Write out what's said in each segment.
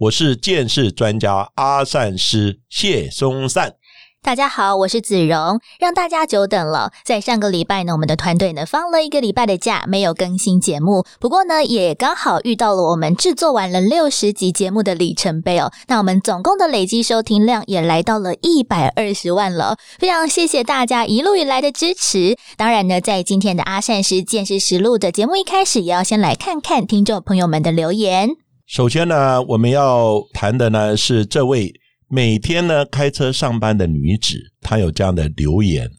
我是见识专家阿善师谢松善。大家好，我是子荣，让大家久等了。在上个礼拜呢，我们的团队呢放了一个礼拜的假，没有更新节目。不过呢，也刚好遇到了我们制作完了六十集节目的里程碑哦。那我们总共的累积收听量也来到了一百二十万了，非常谢谢大家一路以来的支持。当然呢，在今天的阿善师见识实录的节目一开始，也要先来看看听众朋友们的留言。首先呢，我们要谈的呢是这位。每天呢开车上班的女子，她有这样的留言。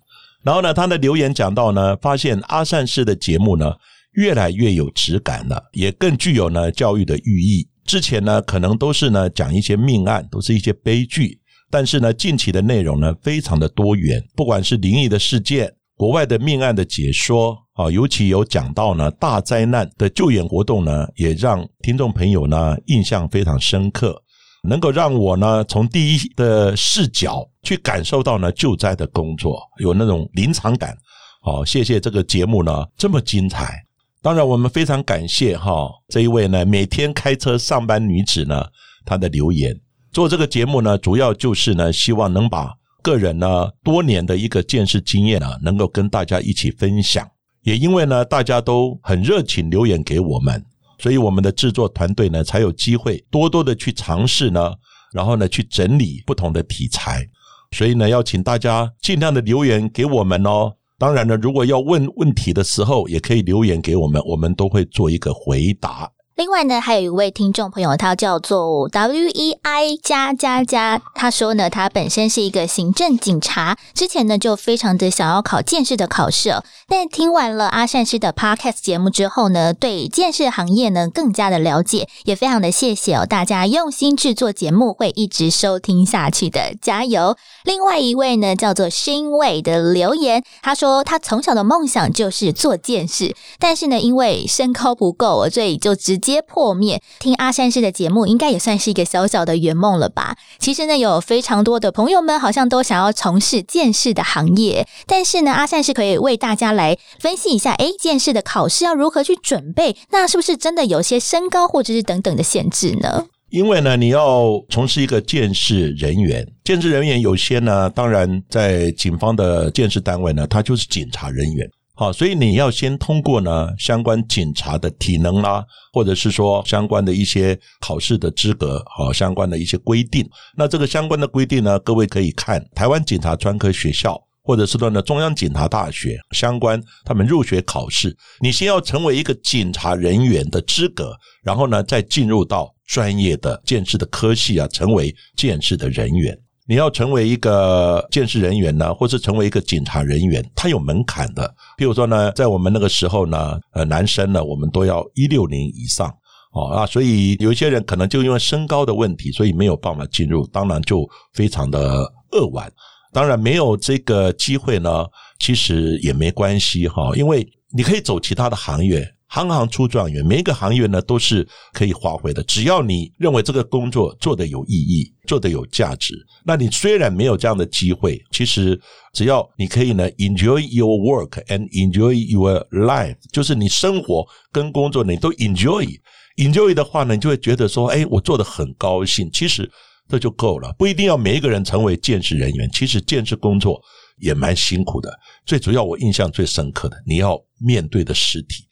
然后呢，她的留言讲到呢，发现阿善师的节目呢越来越有质感了，也更具有呢教育的寓意。之前呢可能都是呢讲一些命案，都是一些悲剧。但是呢，近期的内容呢非常的多元，不管是灵异的事件、国外的命案的解说啊，尤其有讲到呢大灾难的救援活动呢，也让听众朋友呢印象非常深刻。能够让我呢从第一的视角去感受到呢救灾的工作，有那种临场感。好，谢谢这个节目呢这么精彩。当然，我们非常感谢哈这一位呢每天开车上班女子呢她的留言。做这个节目呢，主要就是呢希望能把个人呢多年的一个见识经验啊，能够跟大家一起分享。也因为呢大家都很热情留言给我们。所以我们的制作团队呢，才有机会多多的去尝试呢，然后呢去整理不同的题材。所以呢，要请大家尽量的留言给我们哦。当然呢，如果要问问题的时候，也可以留言给我们，我们都会做一个回答。另外呢，还有一位听众朋友，他叫做 W E I 加加加，他说呢，他本身是一个行政警察，之前呢就非常的想要考建士的考试哦，但听完了阿善师的 Podcast 节目之后呢，对建士行业呢更加的了解，也非常的谢谢哦，大家用心制作节目，会一直收听下去的，加油！另外一位呢叫做欣伟的留言，他说他从小的梦想就是做建士，但是呢因为身高不够，所以就直接。接破灭，听阿善师的节目应该也算是一个小小的圆梦了吧？其实呢，有非常多的朋友们好像都想要从事剑士的行业，但是呢，阿善师可以为大家来分析一下，诶，剑士的考试要如何去准备？那是不是真的有些身高或者是等等的限制呢？因为呢，你要从事一个建士人员，建士人员有些呢，当然在警方的建设单位呢，他就是警察人员。好，所以你要先通过呢相关警察的体能啦，或者是说相关的一些考试的资格，好相关的一些规定。那这个相关的规定呢，各位可以看台湾警察专科学校，或者是说呢中央警察大学相关他们入学考试。你先要成为一个警察人员的资格，然后呢再进入到专业的建士的科系啊，成为建士的人员。你要成为一个建设人员呢，或是成为一个警察人员，他有门槛的。譬如说呢，在我们那个时候呢，呃，男生呢，我们都要一六零以上哦啊，所以有一些人可能就因为身高的问题，所以没有办法进入，当然就非常的扼腕。当然没有这个机会呢，其实也没关系哈，因为你可以走其他的行业。行行出状元，每一个行业呢都是可以发挥的。只要你认为这个工作做得有意义，做得有价值，那你虽然没有这样的机会，其实只要你可以呢，enjoy your work and enjoy your life，就是你生活跟工作你都 enjoy，enjoy 的话呢，你就会觉得说，哎，我做的很高兴。其实这就够了，不一定要每一个人成为建设人员。其实建设工作也蛮辛苦的。最主要，我印象最深刻的，你要面对的实体。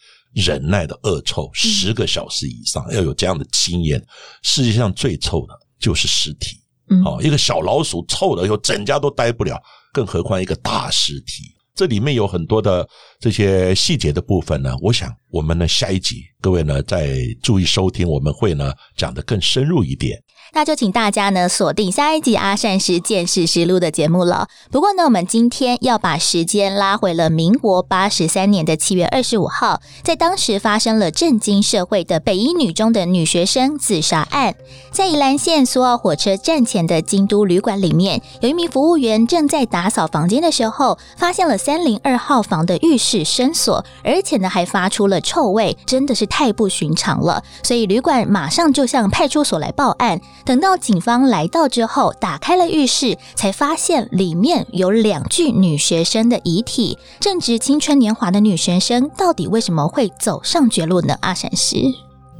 忍耐的恶臭十个小时以上，要有这样的经验。世界上最臭的就是尸体，好一个小老鼠臭了以后，整家都待不了，更何况一个大尸体。这里面有很多的这些细节的部分呢。我想我们呢下一集各位呢再注意收听，我们会呢讲得更深入一点。那就请大家呢锁定下一集《阿善师见识实录》的节目了。不过呢，我们今天要把时间拉回了民国八十三年的七月二十五号，在当时发生了震惊社会的北一女中的女学生自杀案。在宜兰县苏澳火车站前的京都旅馆里面，有一名服务员正在打扫房间的时候，发现了三零二号房的浴室深锁，而且呢还发出了臭味，真的是太不寻常了。所以旅馆马上就向派出所来报案。等到警方来到之后，打开了浴室，才发现里面有两具女学生的遗体。正值青春年华的女学生，到底为什么会走上绝路呢？阿闪师，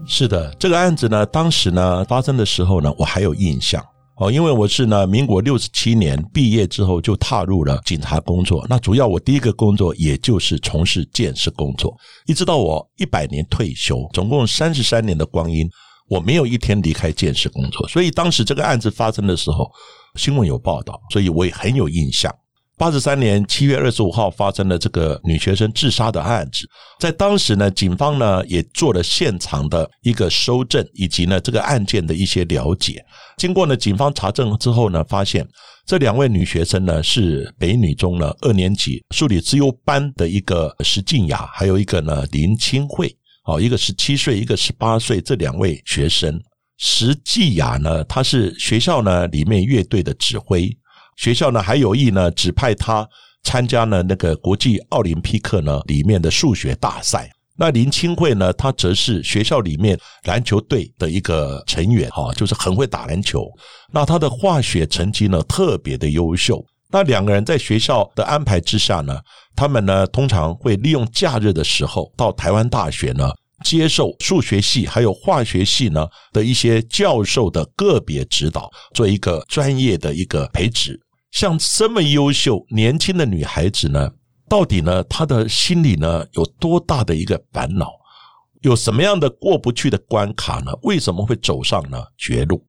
是的，这个案子呢，当时呢发生的时候呢，我还有印象哦，因为我是呢民国六十七年毕业之后就踏入了警察工作。那主要我第一个工作也就是从事建设工作，一直到我一百年退休，总共三十三年的光阴，我没有一天离开建设工作。所以当时这个案子发生的时候，新闻有报道，所以我也很有印象。八十三年七月二十五号发生了这个女学生自杀的案子，在当时呢，警方呢也做了现场的一个收证，以及呢这个案件的一些了解。经过呢警方查证之后呢，发现这两位女学生呢是北女中呢二年级数理自优班的一个石静雅，还有一个呢林清慧，哦，一个十七岁，一个十八岁，这两位学生，石静雅呢，她是学校呢里面乐队的指挥。学校呢还有意呢指派他参加呢那个国际奥林匹克呢里面的数学大赛。那林清慧呢，她则是学校里面篮球队的一个成员哈，就是很会打篮球。那她的化学成绩呢特别的优秀。那两个人在学校的安排之下呢，他们呢通常会利用假日的时候到台湾大学呢接受数学系还有化学系呢的一些教授的个别指导，做一个专业的一个培植。像这么优秀年轻的女孩子呢，到底呢她的心里呢有多大的一个烦恼？有什么样的过不去的关卡呢？为什么会走上呢绝路？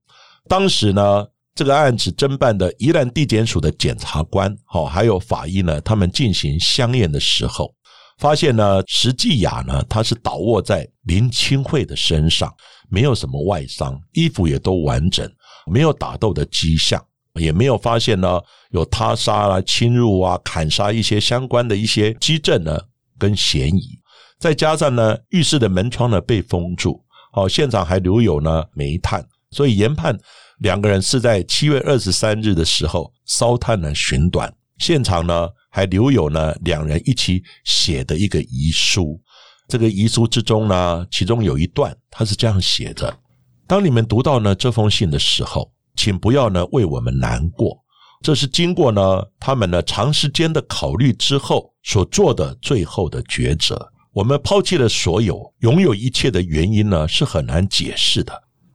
当时呢这个案子侦办的宜兰地检署的检察官，好还有法医呢，他们进行相验的时候，发现呢石继雅呢她是倒卧在林清慧的身上，没有什么外伤，衣服也都完整，没有打斗的迹象。也没有发现呢有他杀啊、侵入啊、砍杀一些相关的一些基证呢跟嫌疑，再加上呢浴室的门窗呢被封住，好现场还留有呢煤炭，所以研判两个人是在七月二十三日的时候烧炭呢寻短，现场呢还留有呢两人一起写的一个遗书，这个遗书之中呢，其中有一段他是这样写的：当你们读到呢这封信的时候。请不要呢为我们难过，这是经过呢他们呢长时间的考虑之后所做的最后的抉择。我们抛弃了所有拥有一切的原因呢是很难解释的。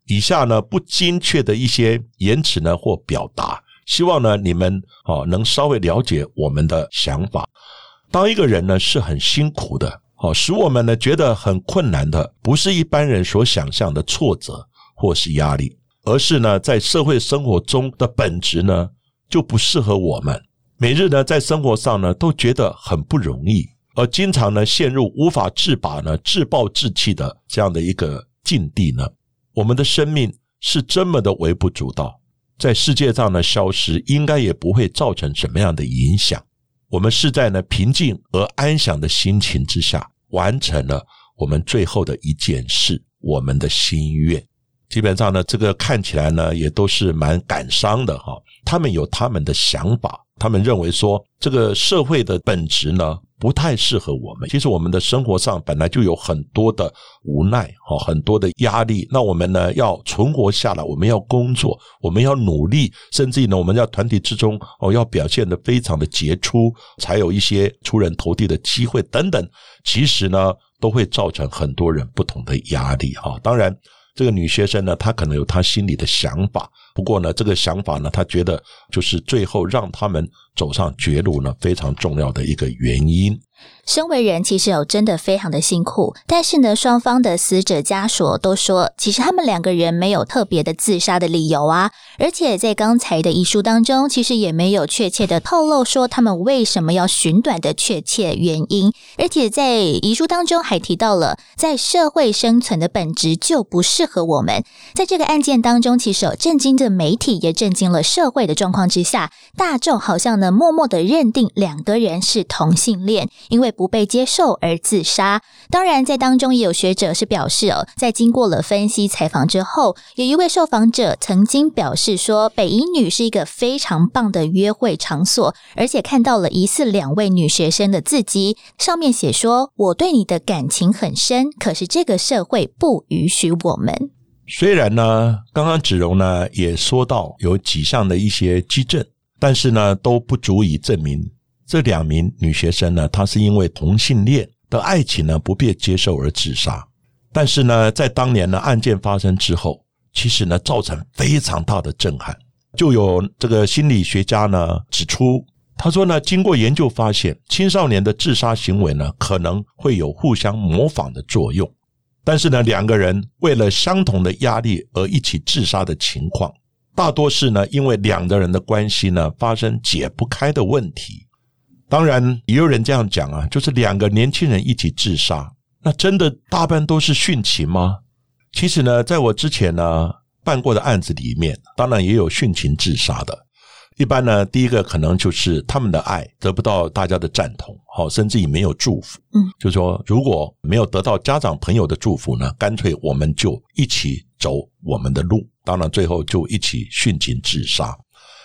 以下呢不精确的一些言辞呢或表达，希望呢你们啊能稍微了解我们的想法。当一个人呢是很辛苦的，哦使我们呢觉得很困难的，不是一般人所想象的挫折或是压力。而是呢，在社会生活中的本质呢，就不适合我们。每日呢，在生活上呢，都觉得很不容易，而经常呢，陷入无法自拔呢、自暴自弃的这样的一个境地呢。我们的生命是这么的微不足道，在世界上呢消失，应该也不会造成什么样的影响。我们是在呢平静而安详的心情之下，完成了我们最后的一件事，我们的心愿。基本上呢，这个看起来呢，也都是蛮感伤的哈。他们有他们的想法，他们认为说，这个社会的本质呢，不太适合我们。其实我们的生活上本来就有很多的无奈哈，很多的压力。那我们呢，要存活下来，我们要工作，我们要努力，甚至呢，我们要团体之中哦，要表现的非常的杰出，才有一些出人头地的机会等等。其实呢，都会造成很多人不同的压力哈。当然。这个女学生呢，她可能有她心里的想法，不过呢，这个想法呢，她觉得就是最后让他们走上绝路呢，非常重要的一个原因。身为人，其实有真的非常的辛苦，但是呢，双方的死者家属都说，其实他们两个人没有特别的自杀的理由啊，而且在刚才的遗书当中，其实也没有确切的透露说他们为什么要寻短的确切原因，而且在遗书当中还提到了，在社会生存的本质就不适合我们。在这个案件当中，其实有震惊的媒体也震惊了社会的状况之下，大众好像呢默默的认定两个人是同性恋，因为。不被接受而自杀。当然，在当中也有学者是表示哦，在经过了分析采访之后，有一位受访者曾经表示说，北医女是一个非常棒的约会场所，而且看到了疑似两位女学生的字迹，上面写说：“我对你的感情很深，可是这个社会不允许我们。”虽然呢，刚刚子荣呢也说到有几项的一些基证，但是呢都不足以证明。这两名女学生呢，她是因为同性恋的爱情呢不便接受而自杀。但是呢，在当年呢案件发生之后，其实呢造成非常大的震撼。就有这个心理学家呢指出，他说呢，经过研究发现，青少年的自杀行为呢可能会有互相模仿的作用。但是呢，两个人为了相同的压力而一起自杀的情况，大多是呢因为两个人的关系呢发生解不开的问题。当然，也有人这样讲啊，就是两个年轻人一起自杀，那真的大半都是殉情吗？其实呢，在我之前呢办过的案子里面，当然也有殉情自杀的。一般呢，第一个可能就是他们的爱得不到大家的赞同，好，甚至于没有祝福。嗯，就说如果没有得到家长朋友的祝福呢，干脆我们就一起走我们的路。当然，最后就一起殉情自杀。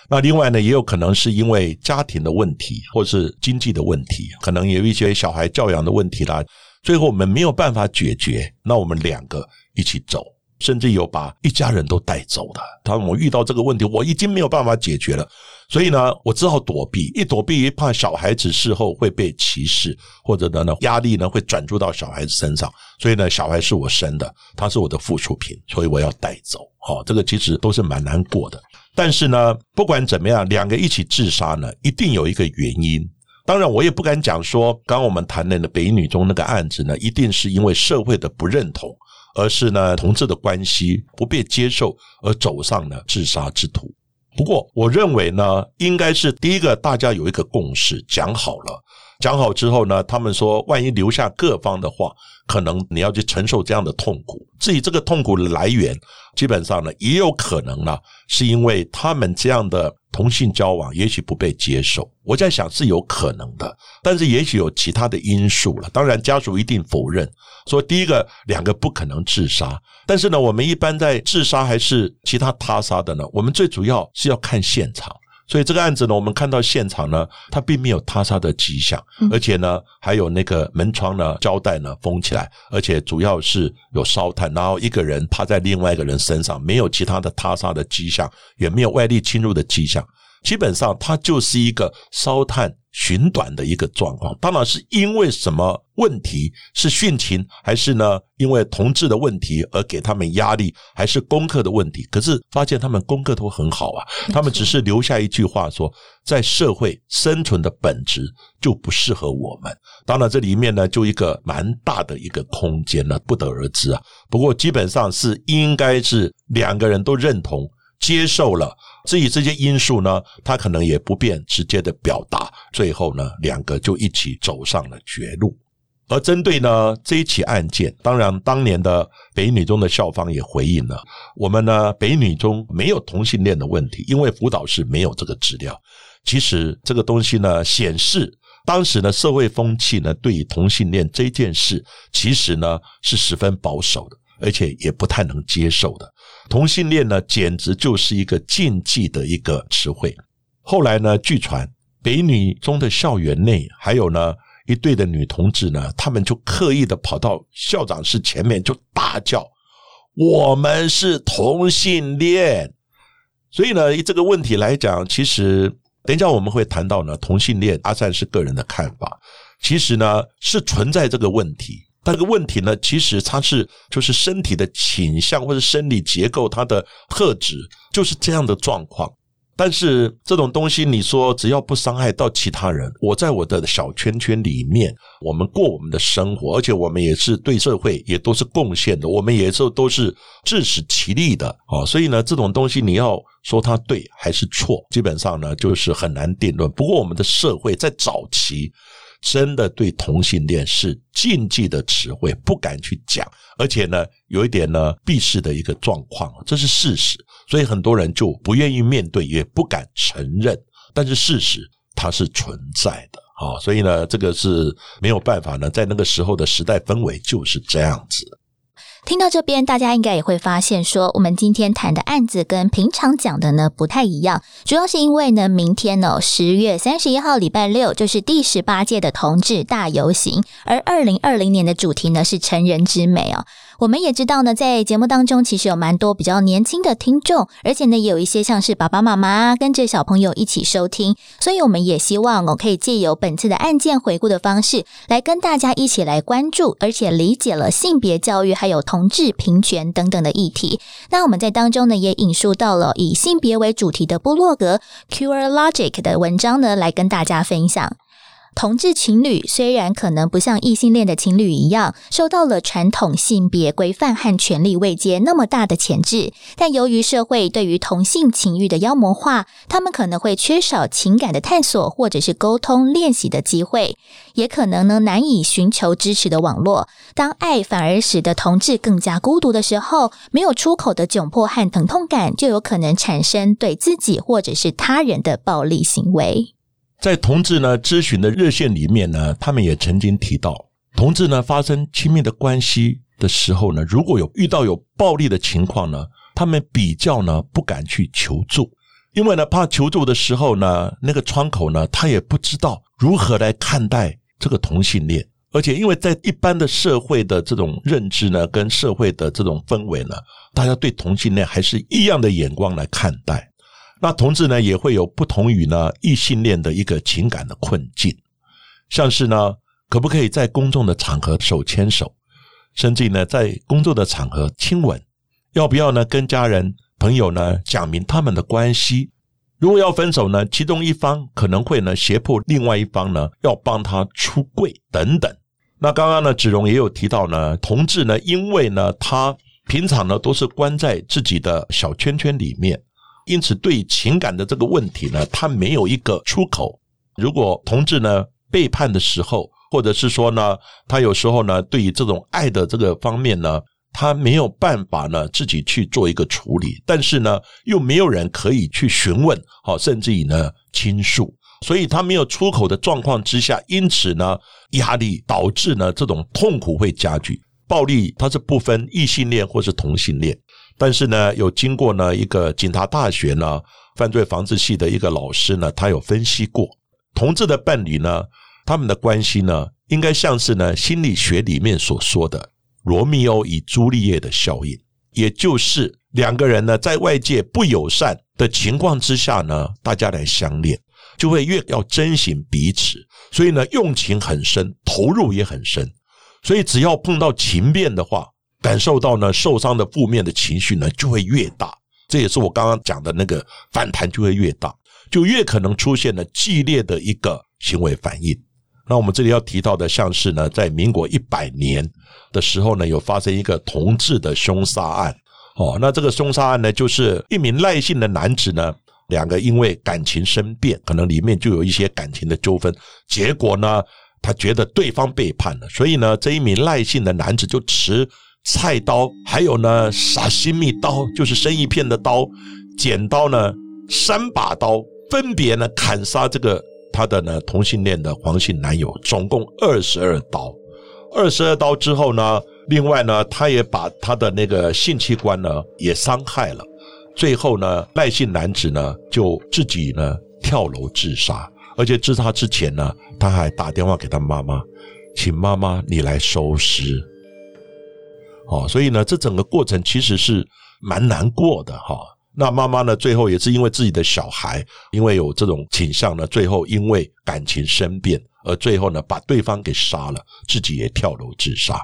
那另外呢，也有可能是因为家庭的问题，或是经济的问题，可能有一些小孩教养的问题啦。最后我们没有办法解决，那我们两个一起走，甚至有把一家人都带走的。他：“我遇到这个问题，我已经没有办法解决了，所以呢，我只好躲避。一躲避，一怕小孩子事后会被歧视，或者呢，压力呢会转注到小孩子身上。所以呢，小孩是我生的，他是我的附属品，所以我要带走。好，这个其实都是蛮难过的。”但是呢，不管怎么样，两个一起自杀呢，一定有一个原因。当然，我也不敢讲说，刚刚我们谈论的北女中那个案子呢，一定是因为社会的不认同，而是呢同志的关系不被接受而走上了自杀之途。不过，我认为呢，应该是第一个，大家有一个共识，讲好了。讲好之后呢，他们说，万一留下各方的话，可能你要去承受这样的痛苦。至于这个痛苦的来源，基本上呢，也有可能呢，是因为他们这样的同性交往也许不被接受。我在想是有可能的，但是也许有其他的因素了。当然，家属一定否认说第一个两个不可能自杀。但是呢，我们一般在自杀还是其他他杀的呢？我们最主要是要看现场。所以这个案子呢，我们看到现场呢，它并没有他杀的迹象，而且呢，还有那个门窗呢，胶带呢封起来，而且主要是有烧炭，然后一个人趴在另外一个人身上，没有其他的他杀的迹象，也没有外力侵入的迹象。基本上，它就是一个烧炭寻短的一个状况。当然是因为什么问题？是殉情，还是呢？因为同志的问题而给他们压力，还是功课的问题？可是发现他们功课都很好啊，他们只是留下一句话说，在社会生存的本质就不适合我们。当然，这里面呢，就一个蛮大的一个空间呢，不得而知啊。不过基本上是应该是两个人都认同。接受了，至于这些因素呢，他可能也不便直接的表达。最后呢，两个就一起走上了绝路。而针对呢这一起案件，当然当年的北女中的校方也回应了，我们呢北女中没有同性恋的问题，因为辅导室没有这个资料。其实这个东西呢，显示当时呢社会风气呢对于同性恋这件事，其实呢是十分保守的，而且也不太能接受的。同性恋呢，简直就是一个禁忌的一个词汇。后来呢，据传北女中的校园内还有呢一对的女同志呢，他们就刻意的跑到校长室前面就大叫：“我们是同性恋。”所以呢，以这个问题来讲，其实等一下我们会谈到呢，同性恋阿善是个人的看法，其实呢是存在这个问题。但这个问题呢，其实它是就是身体的倾向或者生理结构，它的特质就是这样的状况。但是这种东西，你说只要不伤害到其他人，我在我的小圈圈里面，我们过我们的生活，而且我们也是对社会也都是贡献的，我们也是都是自食其力的啊。所以呢，这种东西你要说它对还是错，基本上呢就是很难定论。不过我们的社会在早期真的对同性恋是禁忌的词汇，不敢去讲，而且呢有一点呢避世的一个状况，这是事实。所以很多人就不愿意面对，也不敢承认。但是事实它是存在的啊，所以呢，这个是没有办法呢，在那个时候的时代氛围就是这样子。听到这边，大家应该也会发现，说我们今天谈的案子跟平常讲的呢不太一样，主要是因为呢，明天呢十月三十一号礼拜六就是第十八届的同志大游行，而二零二零年的主题呢是成人之美哦。我们也知道呢，在节目当中其实有蛮多比较年轻的听众，而且呢也有一些像是爸爸妈妈跟着小朋友一起收听，所以我们也希望哦可以借由本次的案件回顾的方式，来跟大家一起来关注，而且理解了性别教育还有同志平权等等的议题。那我们在当中呢也引述到了以性别为主题的部落格 Cure Logic 的文章呢，来跟大家分享。同志情侣虽然可能不像异性恋的情侣一样受到了传统性别规范和权力未接那么大的钳制，但由于社会对于同性情欲的妖魔化，他们可能会缺少情感的探索或者是沟通练习的机会，也可能呢难以寻求支持的网络。当爱反而使得同志更加孤独的时候，没有出口的窘迫和疼痛感，就有可能产生对自己或者是他人的暴力行为。在同志呢咨询的热线里面呢，他们也曾经提到，同志呢发生亲密的关系的时候呢，如果有遇到有暴力的情况呢，他们比较呢不敢去求助，因为呢怕求助的时候呢，那个窗口呢他也不知道如何来看待这个同性恋，而且因为在一般的社会的这种认知呢，跟社会的这种氛围呢，大家对同性恋还是异样的眼光来看待。那同志呢也会有不同于呢异性恋的一个情感的困境，像是呢可不可以在公众的场合手牵手，甚至呢在工作的场合亲吻，要不要呢跟家人朋友呢讲明他们的关系？如果要分手呢，其中一方可能会呢胁迫另外一方呢要帮他出柜等等。那刚刚呢子荣也有提到呢，同志呢因为呢他平常呢都是关在自己的小圈圈里面。因此，对情感的这个问题呢，他没有一个出口。如果同志呢背叛的时候，或者是说呢，他有时候呢，对于这种爱的这个方面呢，他没有办法呢自己去做一个处理，但是呢，又没有人可以去询问，好，甚至于呢倾诉，所以他没有出口的状况之下，因此呢，压力导致呢这种痛苦会加剧。暴力它是不分异性恋或是同性恋。但是呢，有经过呢一个警察大学呢犯罪防治系的一个老师呢，他有分析过。同志的伴侣呢，他们的关系呢，应该像是呢心理学里面所说的罗密欧与朱丽叶的效应，也就是两个人呢在外界不友善的情况之下呢，大家来相恋，就会越要珍惜彼此，所以呢用情很深，投入也很深，所以只要碰到情变的话。感受到呢受伤的负面的情绪呢就会越大，这也是我刚刚讲的那个反弹就会越大，就越可能出现了激烈的一个行为反应。那我们这里要提到的，像是呢在民国一百年的时候呢，有发生一个同志的凶杀案。哦，那这个凶杀案呢，就是一名赖姓的男子呢，两个因为感情生变，可能里面就有一些感情的纠纷，结果呢，他觉得对方背叛了，所以呢，这一名赖姓的男子就持。菜刀，还有呢，沙西米刀，就是生一片的刀，剪刀呢，三把刀，分别呢砍杀这个他的呢同性恋的黄姓男友，总共二十二刀。二十二刀之后呢，另外呢，他也把他的那个性器官呢也伤害了。最后呢，赖姓男子呢就自己呢跳楼自杀，而且自杀之前呢，他还打电话给他妈妈，请妈妈你来收尸。哦，所以呢，这整个过程其实是蛮难过的哈。那妈妈呢，最后也是因为自己的小孩，因为有这种倾向呢，最后因为感情生变，而最后呢，把对方给杀了，自己也跳楼自杀。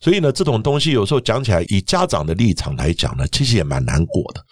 所以呢，这种东西有时候讲起来，以家长的立场来讲呢，其实也蛮难过的。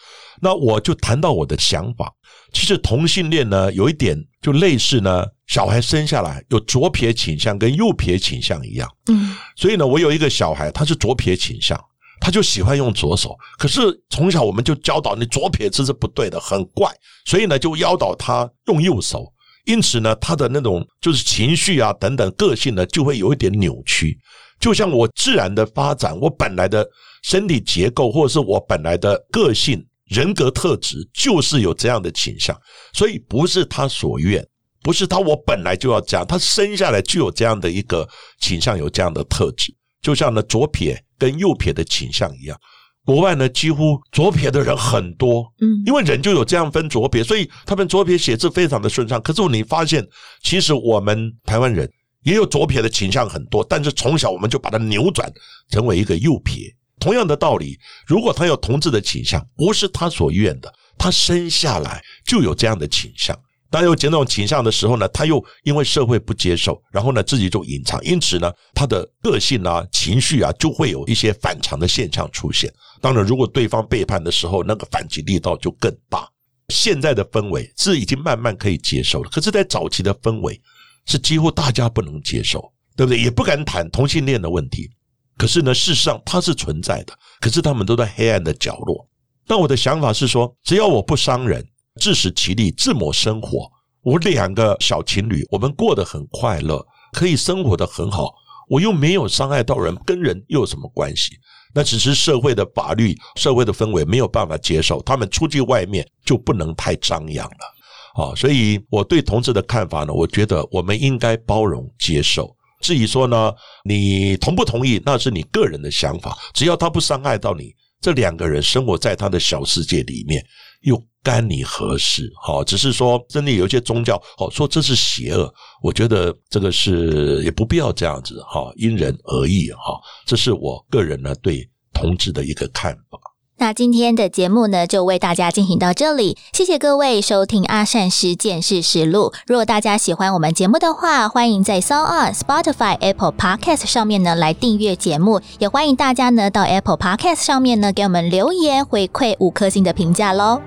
那我就谈到我的想法，其实同性恋呢，有一点就类似呢，小孩生下来有左撇倾向跟右撇倾向一样。嗯，所以呢，我有一个小孩，他是左撇倾向，他就喜欢用左手。可是从小我们就教导你左撇子是不对的，很怪，所以呢，就教导他用右手。因此呢，他的那种就是情绪啊等等个性呢，就会有一点扭曲。就像我自然的发展，我本来的身体结构，或者是我本来的个性。人格特质就是有这样的倾向，所以不是他所愿，不是他我本来就要这样，他生下来就有这样的一个倾向，有这样的特质，就像呢左撇跟右撇的倾向一样。国外呢几乎左撇的人很多，嗯，因为人就有这样分左撇，所以他们左撇写字非常的顺畅。可是你发现，其实我们台湾人也有左撇的倾向很多，但是从小我们就把它扭转成为一个右撇。同样的道理，如果他有同志的倾向，不是他所愿的，他生下来就有这样的倾向。当有这种倾向的时候呢，他又因为社会不接受，然后呢自己就隐藏，因此呢，他的个性啊、情绪啊，就会有一些反常的现象出现。当然，如果对方背叛的时候，那个反击力道就更大。现在的氛围是已经慢慢可以接受了，可是，在早期的氛围是几乎大家不能接受，对不对？也不敢谈同性恋的问题。可是呢，事实上它是存在的。可是他们都在黑暗的角落。那我的想法是说，只要我不伤人，自食其力，自谋生活，我两个小情侣，我们过得很快乐，可以生活的很好，我又没有伤害到人，跟人又有什么关系？那只是社会的法律、社会的氛围没有办法接受，他们出去外面就不能太张扬了啊。所以我对同志的看法呢，我觉得我们应该包容接受。至于说呢，你同不同意，那是你个人的想法。只要他不伤害到你，这两个人生活在他的小世界里面，又干你何事？哈，只是说，真的有一些宗教，哦，说这是邪恶，我觉得这个是也不必要这样子，哈，因人而异，哈，这是我个人呢对同志的一个看法。那今天的节目呢，就为大家进行到这里。谢谢各位收听阿善师见识实录。如果大家喜欢我们节目的话，欢迎在 s o n Spotify、Apple Podcast 上面呢来订阅节目，也欢迎大家呢到 Apple Podcast 上面呢给我们留言回馈五颗星的评价喽。